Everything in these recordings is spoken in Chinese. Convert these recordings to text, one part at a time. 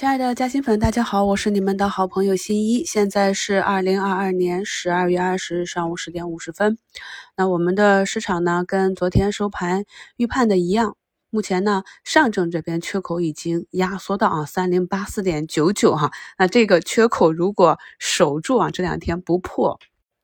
亲爱的嘉兴粉，大家好，我是你们的好朋友新一。现在是二零二二年十二月二十日上午十点五十分。那我们的市场呢，跟昨天收盘预判的一样，目前呢，上证这边缺口已经压缩到啊三零八四点九九哈。那这个缺口如果守住啊，这两天不破，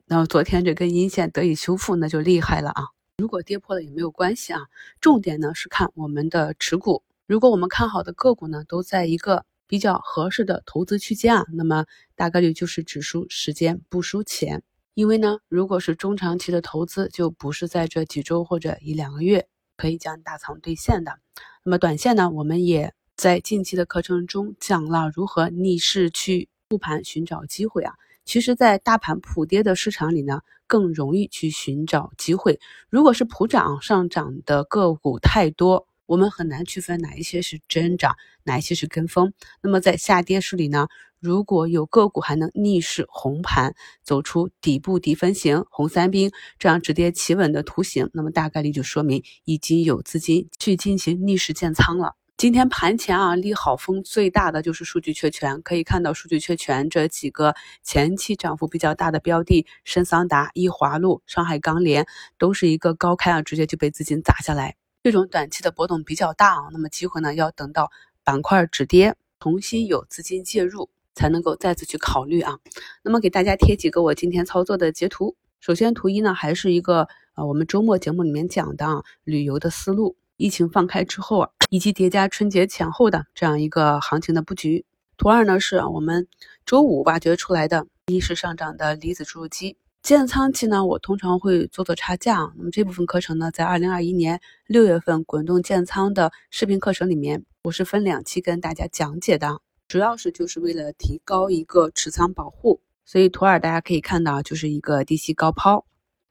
那昨天这根阴线得以修复，那就厉害了啊。如果跌破了也没有关系啊，重点呢是看我们的持股。如果我们看好的个股呢，都在一个。比较合适的投资区间啊，那么大概率就是只输时间不输钱，因为呢，如果是中长期的投资，就不是在这几周或者一两个月可以将大仓兑现的。那么短线呢，我们也在近期的课程中讲了如何逆势去复盘寻找机会啊。其实，在大盘普跌的市场里呢，更容易去寻找机会。如果是普涨上涨的个股太多。我们很难区分哪一些是真涨，哪一些是跟风。那么在下跌市里呢，如果有个股还能逆势红盘，走出底部底分型、红三兵这样止跌企稳的图形，那么大概率就说明已经有资金去进行逆势建仓了。今天盘前啊，利好风最大的就是数据确权，可以看到数据确权这几个前期涨幅比较大的标的，深桑达、易华路、上海钢联，都是一个高开啊，直接就被资金砸下来。这种短期的波动比较大啊，那么机会呢要等到板块止跌，重新有资金介入，才能够再次去考虑啊。那么给大家贴几个我今天操作的截图。首先图一呢，还是一个呃我们周末节目里面讲的啊旅游的思路，疫情放开之后啊，以及叠加春节前后的这样一个行情的布局。图二呢是我们周五挖掘出来的逆势上涨的离子注入机。建仓期呢，我通常会做做差价。那么这部分课程呢，在二零二一年六月份滚动建仓的视频课程里面，我是分两期跟大家讲解的，主要是就是为了提高一个持仓保护。所以图二大家可以看到，就是一个低吸高抛，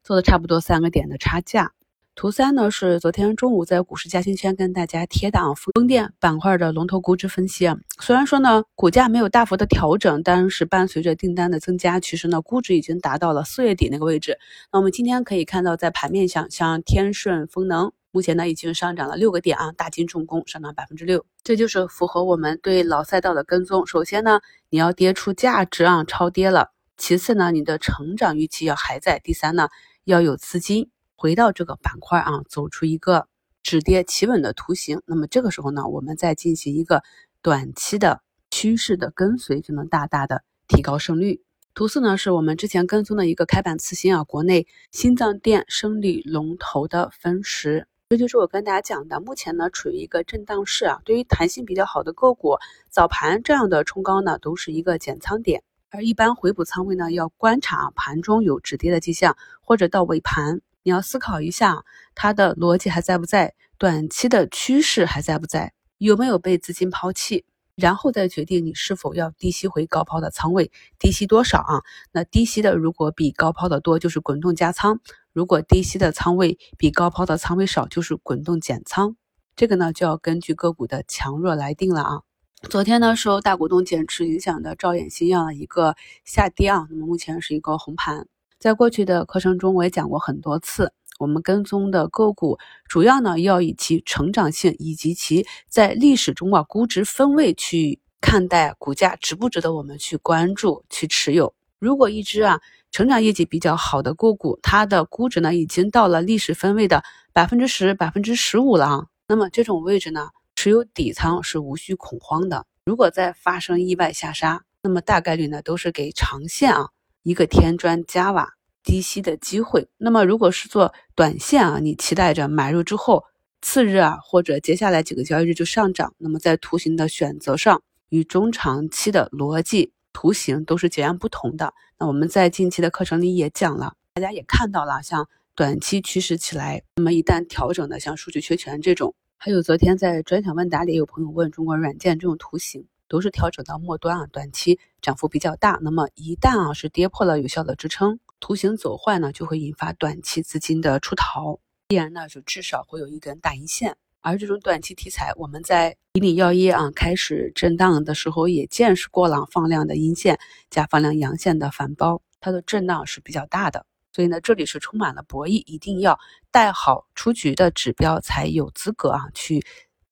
做的差不多三个点的差价。图三呢是昨天中午在股市嘉兴圈跟大家贴的啊，风电板块的龙头估值分析啊。虽然说呢股价没有大幅的调整，但是伴随着订单的增加，其实呢估值已经达到了四月底那个位置。那我们今天可以看到，在盘面上，像天顺风能目前呢已经上涨了六个点啊，大金重工上涨百分之六，这就是符合我们对老赛道的跟踪。首先呢你要跌出价值啊，超跌了；其次呢你的成长预期要还在；第三呢要有资金。回到这个板块啊，走出一个止跌企稳的图形，那么这个时候呢，我们再进行一个短期的趋势的跟随，就能大大的提高胜率。图四呢，是我们之前跟踪的一个开板次新啊，国内心脏电生理龙头的分时，这就是我跟大家讲的，目前呢处于一个震荡市啊，对于弹性比较好的个股，早盘这样的冲高呢，都是一个减仓点，而一般回补仓位呢，要观察盘中有止跌的迹象，或者到尾盘。你要思考一下，它的逻辑还在不在？短期的趋势还在不在？有没有被资金抛弃？然后再决定你是否要低吸回高抛的仓位，低吸多少啊？那低吸的如果比高抛的多，就是滚动加仓；如果低吸的仓位比高抛的仓位少，就是滚动减仓。这个呢，就要根据个股的强弱来定了啊。昨天呢，受大股东减持影响的兆衍新药一个下跌啊，那么目前是一个红盘。在过去的课程中，我也讲过很多次，我们跟踪的个股主要呢要以其成长性以及其在历史中啊估值分位去看待股价值不值得我们去关注去持有。如果一只啊成长业绩比较好的个股，它的估值呢已经到了历史分位的百分之十、百分之十五了啊，那么这种位置呢持有底仓是无需恐慌的。如果再发生意外下杀，那么大概率呢都是给长线啊一个添砖加瓦。低吸的机会。那么，如果是做短线啊，你期待着买入之后次日啊，或者接下来几个交易日就上涨。那么，在图形的选择上，与中长期的逻辑图形都是截然不同的。那我们在近期的课程里也讲了，大家也看到了，像短期趋势起来，那么一旦调整的，像数据缺权这种，还有昨天在专享问答里有朋友问中国软件这种图形，都是调整到末端啊，短期涨幅比较大。那么一旦啊是跌破了有效的支撑。图形走坏呢，就会引发短期资金的出逃，必然呢就至少会有一根大阴线。而这种短期题材，我们在以岭药业啊开始震荡的时候也见识过了放量的阴线加放量阳线的反包，它的震荡是比较大的。所以呢，这里是充满了博弈，一定要带好出局的指标才有资格啊去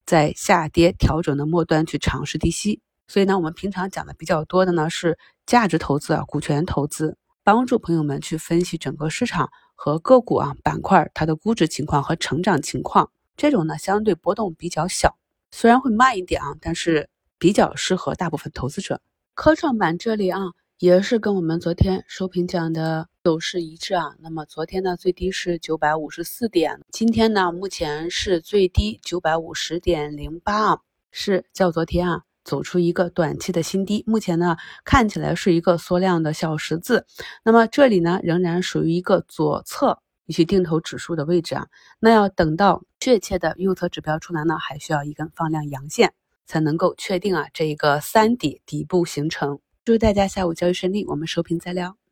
在下跌调整的末端去尝试低吸。所以呢，我们平常讲的比较多的呢是价值投资啊，股权投资，帮助朋友们去分析整个市场和个股啊板块它的估值情况和成长情况。这种呢相对波动比较小，虽然会慢一点啊，但是比较适合大部分投资者。科创板这里啊，也是跟我们昨天收评讲的走势一致啊。那么昨天呢最低是九百五十四点，今天呢目前是最低九百五十点零八啊，是较昨天啊。走出一个短期的新低，目前呢看起来是一个缩量的小十字，那么这里呢仍然属于一个左侧一些定投指数的位置啊，那要等到确切的右侧指标出来呢，还需要一根放量阳线才能够确定啊这一个三底底部形成。祝大家下午交易顺利，我们收评再聊。